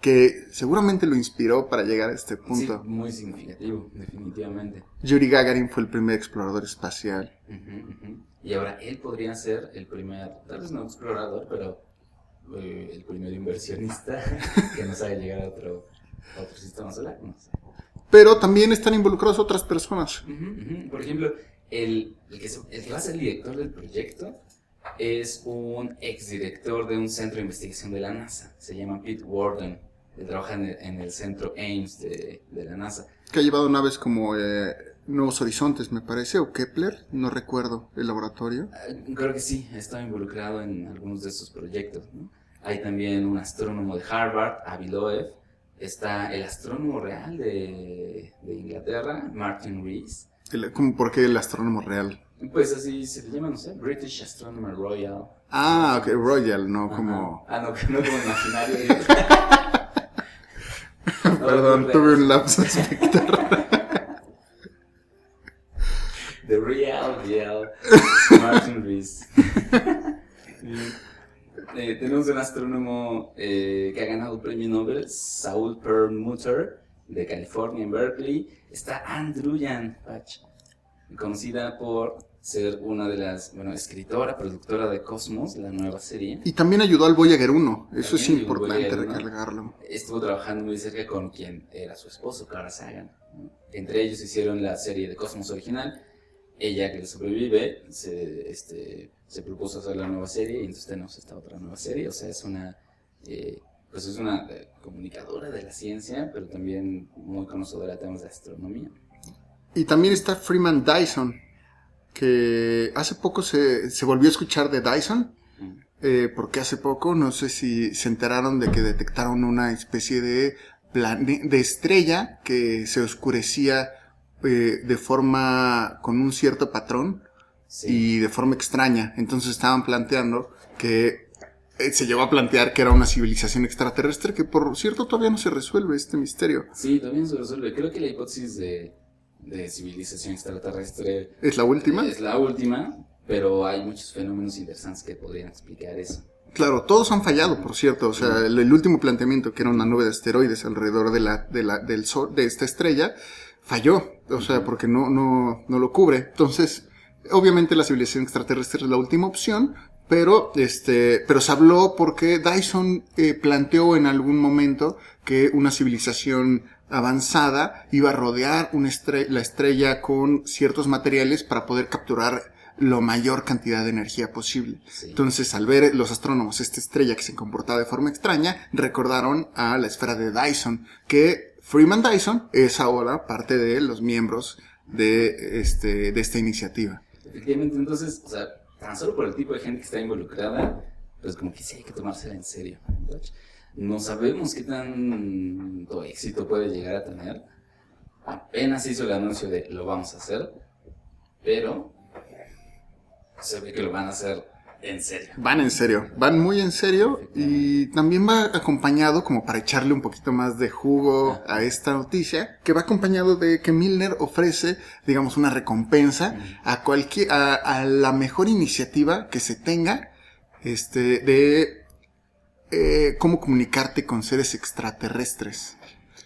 Que seguramente lo inspiró para llegar a este Sí, punto. muy significativo, definitivamente. Yuri Gagarin fue el primer explorador espacial. Y ahora él podría ser el primer, tal vez no explorador, pero eh, el primer inversionista (laughs) que nos haga llegar a otro, a otro sistema solar. No sé. Pero también están involucradas otras personas. Por ejemplo, el, el que, se- el que va a ser el director del proyecto es un exdirector de un centro de investigación de la NASA. Se llama Pete Warden. Él trabaja en el, en el centro Ames de, de la NASA. que ha llevado naves como eh, Nuevos Horizontes, me parece, o Kepler, no recuerdo el laboratorio. Ah, Creo que sí, ha estado involucrado en algunos de estos proyectos. ¿no? Hay también un astrónomo de Harvard, Avi Loeb. Está el astrónomo real de, de Inglaterra, Martin Rees. Como porque el astrónomo real. Pues así se le llama, no sé, British Astronomer Royal. Ah, ok, Royal, no Ajá. como... Ah, no, (laughs) no como imaginario. (laughs) Perdón, tuve un lapso espectral. The Real Deal, Martin Rees. (laughs) Eh, tenemos un astrónomo eh, que ha ganado el premio Nobel, Saul Perlmutter, de California, en Berkeley. Está Andrew Yan Pach, conocida por ser una de las, bueno, escritora, productora de Cosmos, la nueva serie. Y también ayudó al Voyager 1, eso es También importante Voyager 1. recargarlo. Estuvo trabajando muy cerca con quien era su esposo, Carl Sagan. Entre ellos hicieron la serie de Cosmos original. Ella, que le sobrevive, se, este, se propuso hacer la nueva serie y entonces tenemos esta otra nueva serie. O sea, es una, eh, pues es una eh, comunicadora de la ciencia, pero también muy conocedora de temas de astronomía. Y también está Freeman Dyson, que hace poco se, se volvió a escuchar de Dyson, Mm. eh, porque hace poco, no sé si se enteraron de que detectaron una especie de, plane- de estrella que se oscurecía eh, de forma, con un cierto patrón Sí. y de forma extraña. Entonces estaban planteando que eh, se llegó a plantear que era una civilización extraterrestre, que por cierto todavía no se resuelve este misterio. Sí, también se resuelve. Creo que la hipótesis de, de civilización extraterrestre ¿Es la última? es la última, pero hay muchos fenómenos interesantes que podrían explicar eso. Claro, todos han fallado, por cierto. O sea, el, el último planteamiento, que era una nube de asteroides alrededor de la, de la, del sol, de esta estrella, falló. O sea, porque no, no, no lo cubre. Entonces, obviamente la civilización extraterrestre es la última opción, pero, este, pero se habló porque Dyson eh, planteó en algún momento que una civilización avanzada iba a rodear una estre- la estrella con ciertos materiales para poder capturar la mayor cantidad de energía posible. Sí. Entonces, al ver los astrónomos esta estrella que se comportaba de forma extraña, recordaron a la esfera de Dyson, que Freeman Dyson es ahora parte de los miembros de, este, de esta iniciativa. Efectivamente, entonces, o sea, tan solo por el tipo de gente que está involucrada, pues como que sí hay que tomársela en serio. No sabemos qué tanto éxito puede llegar a tener. Apenas se hizo el anuncio de lo vamos a hacer, pero se ve que lo van a hacer En serio. Van en serio, van muy en serio y también va acompañado, como para echarle un poquito más de jugo a esta noticia, que va acompañado de que Milner ofrece, digamos, una recompensa a cualquier, a, a la mejor iniciativa que se tenga, este, de eh, cómo comunicarte con seres extraterrestres.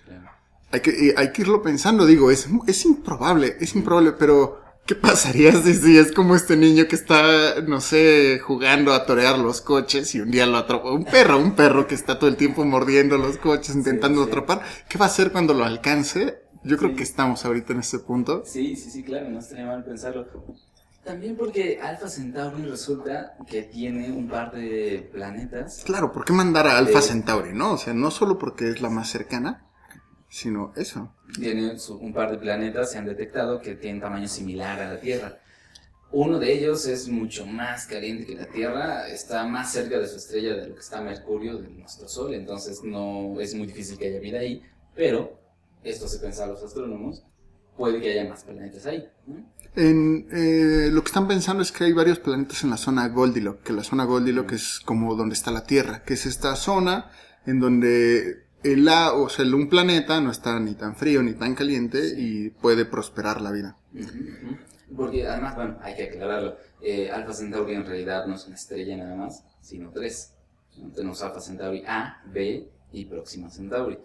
Claro. Hay que, hay que irlo pensando, digo, es, es improbable, es improbable, pero ¿qué pasaría si, es como este niño que está, no sé, jugando a torear los coches y un día lo atrapa? Un perro, un perro que está todo el tiempo mordiendo los coches, intentando sí. atrapar. ¿Qué va a hacer cuando lo alcance? Yo creo Sí. que estamos ahorita en ese punto. Sí, sí, sí, claro, no estaría mal pensarlo. También porque Alpha Centauri resulta que tiene un par de planetas. Claro, ¿por qué mandar a Alpha Eh. Centauri, no? O sea, no solo porque es la más cercana, sino eso. Tiene un par de planetas, se han detectado que tienen tamaño similar a la Tierra. Uno de ellos es mucho más caliente que la Tierra, está más cerca de su estrella de lo que está Mercurio, de nuestro Sol, entonces no es muy difícil que haya vida ahí, pero esto se pensa a los astrónomos, puede que haya más planetas ahí. ¿no? En, eh, lo que están pensando es que hay varios planetas en la zona Goldilocks, que la zona Goldilocks es como donde está la Tierra, que es esta zona en donde el a- o sea, un planeta no está ni tan frío ni tan caliente y puede prosperar la vida. Porque además, bueno, hay que aclararlo, eh, Alpha Centauri en realidad no es una estrella nada más, sino tres. Tenemos Alpha Centauri A, B y Próxima Centauri.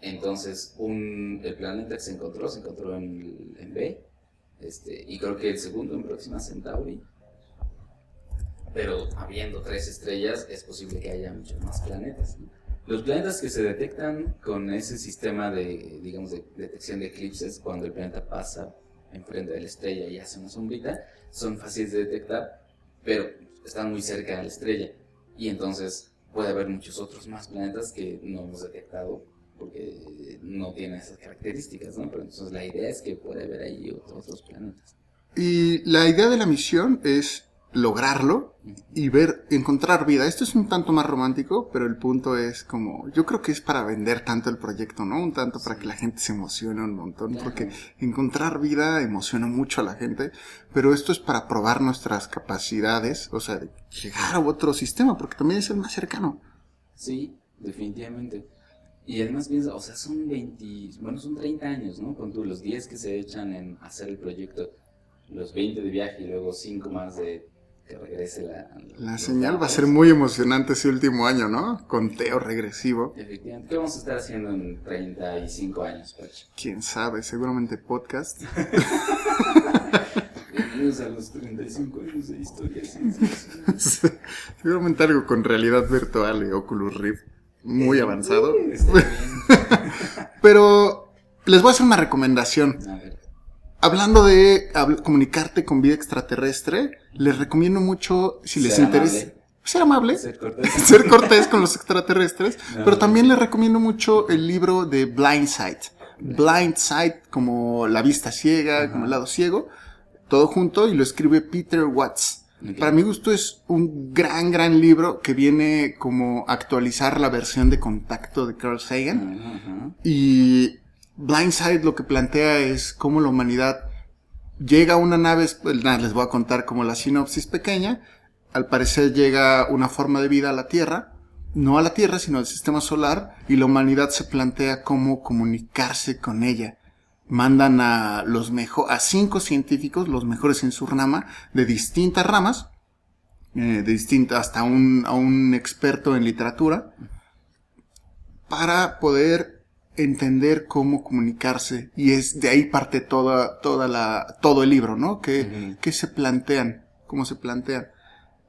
Entonces, un, el planeta que se encontró, se encontró en, B, este, y creo que el segundo en Próxima Centauri. Pero habiendo tres estrellas, es posible que haya muchos más planetas. Los planetas que se detectan con ese sistema de, digamos, de detección de eclipses, cuando el planeta pasa enfrente de la estrella y hace una sombrita, son fáciles de detectar, pero están muy cerca de la estrella. Y entonces puede haber muchos otros más planetas que no hemos detectado porque no tienen esas características, ¿no? Pero entonces la idea es que puede haber ahí otros, otros planetas. Y la idea de la misión es lograrlo y ver, encontrar vida. Esto es un tanto más romántico, pero el punto es como, yo creo que es para vender tanto el proyecto, ¿no? Un tanto para que la gente se emocione un montón, porque encontrar vida emociona mucho a la gente, pero esto es para probar nuestras capacidades, o sea, de llegar a otro sistema, porque también es el más cercano. Sí, definitivamente. Y además piensa, o sea, son 20, bueno, son 30 años, ¿no? Con tú, los 10 que se echan en hacer el proyecto, los 20 de viaje y luego 5 más de que regrese la... La señal va a ser muy emocionante ese último año, ¿no? Conteo regresivo. Efectivamente. ¿Qué vamos a estar haciendo en 35 años, Pachi? Quién sabe, seguramente podcast. (laughs) Bienvenidos a los 35 años de historia. (laughs) Seguramente algo con realidad virtual y Oculus Rift muy avanzado. Está bien. (laughs) Pero les voy a hacer una recomendación. A ver, Hablando de comunicarte con vida extraterrestre, les recomiendo mucho, si les interesa, amable. ser amable, ser cortés. (laughs) ser cortés con los extraterrestres, (laughs) No, pero también les recomiendo mucho el libro de Blindside. Blindside, como la vista ciega, como el lado ciego, todo junto y lo escribe Peter Watts. Para mi gusto es un gran, gran libro que viene como actualizar la versión de contacto de Carl Sagan. Y Blindside lo que plantea es cómo la humanidad llega a una nave, pues, les voy a contar como la sinopsis pequeña. Al parecer llega una forma de vida a la Tierra, no a la Tierra, sino al sistema solar, y la humanidad se plantea cómo comunicarse con ella. Mandan a los mejor, a cinco científicos, los mejores en su rama, de distintas ramas, eh, de distintas, hasta un, a un experto en literatura, para poder entender cómo comunicarse. Y es de ahí parte toda toda la todo el libro no que se plantean cómo se plantean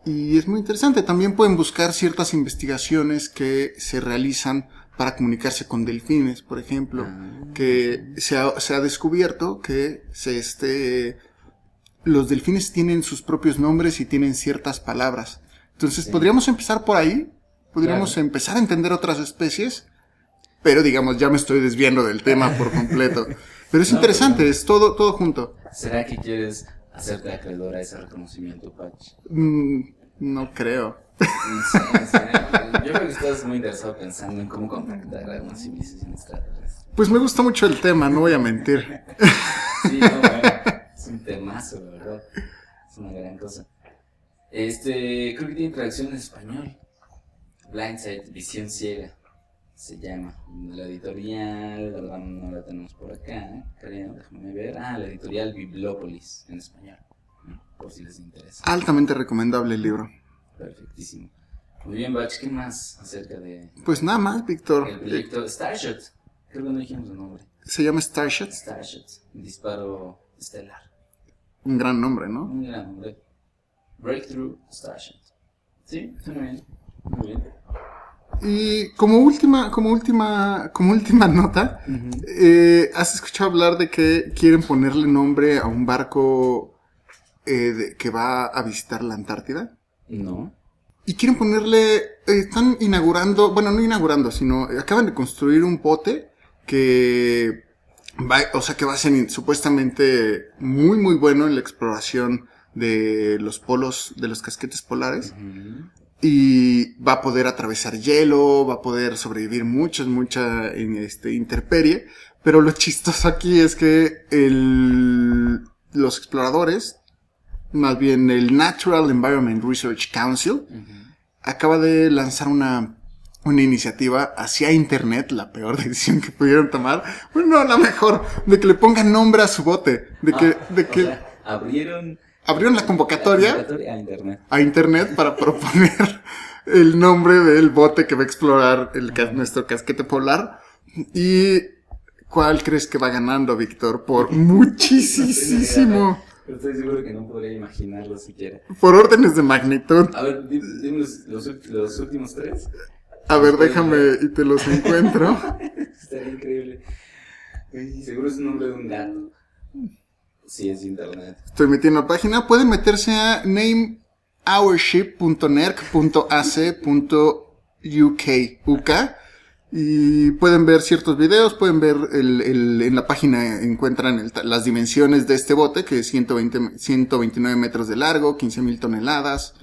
y es muy interesante. También pueden buscar ciertas investigaciones que se realizan para comunicarse con delfines por ejemplo Ah. que se ha, se ha descubierto que se este los delfines tienen sus propios nombres y tienen ciertas palabras entonces Sí. podríamos empezar por ahí podríamos Claro. empezar a entender otras especies pero digamos, ya me estoy desviando del tema por completo. (laughs) Pero es No, interesante, pero no. es todo, todo junto. ¿Será que quieres hacerte acreedor a ese reconocimiento, Patch? Mm, no creo. Yo creo que estás muy interesado pensando en cómo contactar a una civilización extraterrestre. Pues me gusta mucho el tema, no voy a mentir. (laughs) Sí, no, bueno, es un temazo, la verdad. Es una gran cosa. Este, creo que tiene traducción en español. Blindside, Visión Ciega, se llama. La editorial, la verdad no la tenemos por acá, creo, déjame ver. Ah, la editorial Bibliópolis, en español, por si les interesa. Altamente recomendable el libro. Perfectísimo. Muy bien, Bach, ¿qué más acerca de Pues nada más, Víctor. el proyecto Starshot? Creo que no dijimos el nombre. Se llama Starshot. Starshot, disparo estelar. Un gran nombre, ¿no? Un gran nombre. Breakthrough Starshot. Sí, muy bien. Muy bien. Y como última, como última, como última (laughs) nota, eh, ¿has escuchado hablar de que quieren ponerle nombre a un barco eh, de- que va a visitar la Antártida? No. Y quieren ponerle, eh, están inaugurando, bueno, no inaugurando, sino acaban de construir un bote que va, o sea, que va a ser supuestamente muy, muy bueno en la exploración de los polos, de los casquetes polares. Y va a poder atravesar hielo, va a poder sobrevivir muchas, mucha en este, interperie. Pero lo chistoso aquí es que el, los exploradores, más bien el Natural Environment Research Council, acaba de lanzar una, una iniciativa hacia Internet, la peor (laughs) decisión que pudieron tomar. Bueno, no, la mejor, de que le pongan nombre a su bote, de que, Ah, de o que sea, abrieron abrieron la convocatoria la convocatoria a internet. a internet para (laughs) proponer el nombre del bote que va a explorar el, nuestro casquete polar. ¿Y cuál crees que va ganando, Víctor? Por muchísimo. (laughs) Pero estoy seguro que no podría imaginarlo siquiera. Por órdenes de magnitud. A ver, di- dime los, los ult- los últimos tres. A ver, déjame y te los encuentro. (laughs) Estaría increíble. Uy, seguro es un nombre de un gato. Sí, es internet. Estoy metiendo página. Pueden meterse a nameourship.nerc.ac.uk UK, y pueden ver ciertos videos, pueden ver el, en la página encuentran las dimensiones de este bote, que es 120, 129 metros de largo, 15 mil toneladas.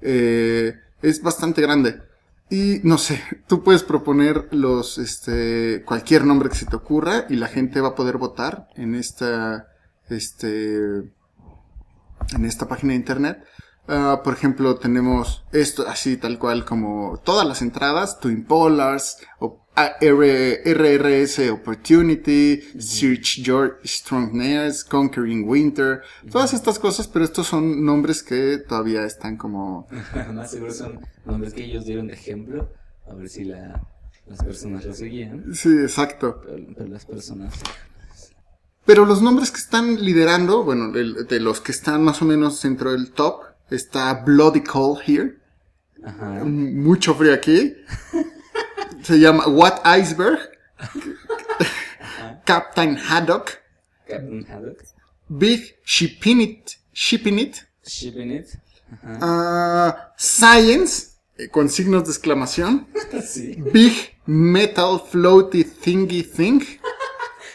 Eh, es bastante grande. Y no sé, tú puedes proponer los, este, cualquier nombre que se te ocurra y la gente va a poder votar en esta, este, en esta página de internet. Ah, por ejemplo, tenemos esto así tal cual como todas las entradas, Twin Polars, o, ah, R- RRS Opportunity, Search Your Strongness, Conquering Winter, todas estas cosas, pero estos son nombres que todavía están como (laughs) Más seguro son nombres que ellos dieron de ejemplo. A ver si la, las personas lo seguían. Sí, exacto. Pero, pero las personas. Pero los nombres que están liderando, bueno, de los que están más o menos dentro del top, está Bloody Cold Here. Ajá. Mucho frío aquí. Se llama What Iceberg. Captain Haddock. Captain Haddock. Big Shipinit. Shipinit. Shipping it. Ajá. ah, Science. eh, Con signos de exclamación. (laughs) Sí. Big Metal Floaty Thingy Thing.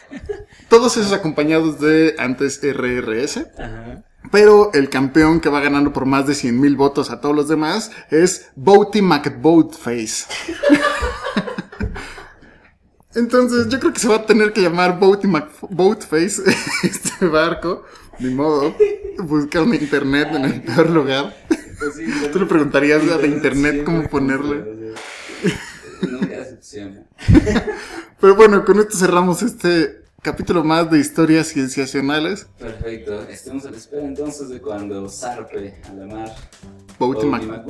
(laughs) Todos esos acompañados de antes RRS. Ajá. Pero el campeón que va ganando por más de 100 mil votos a todos los demás es Boaty McBoatface. (laughs) Entonces yo creo que se va a tener que llamar Boaty McBoatface (laughs) este barco. Ni modo. Buscar en internet en el peor lugar. Pues sí, (laughs) Tú le preguntarías a de internet cómo ponerle. Pero bueno, con esto cerramos este capítulo más de historias cienciacionales. Perfecto. Estemos a la espera entonces de cuando zarpe a la mar. Boaty Boaty Mac-.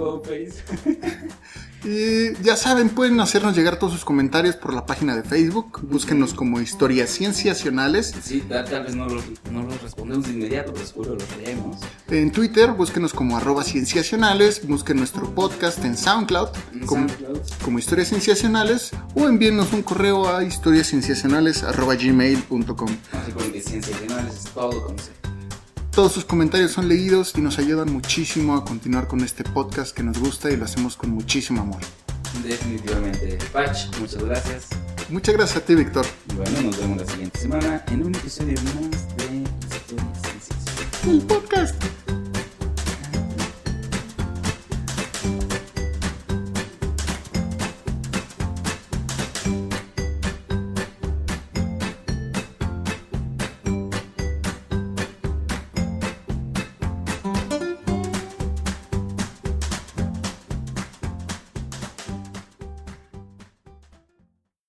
Y ya saben, pueden hacernos llegar todos sus comentarios por la página de Facebook. Búsquenos como historias cienciacionales. Sí, tal, tal vez no lo, no lo respondemos de inmediato, pero seguro lo leemos. En Twitter, búsquenos como arroba cienciacionales. Busquen nuestro podcast en SoundCloud En como, SoundCloud. como historias cienciacionales. O envíenos un correo a historiascienciacionales arroba gmail.com. Ciencia es todo con. Todos sus comentarios son leídos y nos ayudan muchísimo a continuar con este podcast que nos gusta y lo hacemos con muchísimo amor. Definitivamente. Patch, muchas gracias. Muchas gracias a ti, Víctor. Bueno, nos vemos la siguiente semana en un episodio más de Historias Ciencias. El podcast.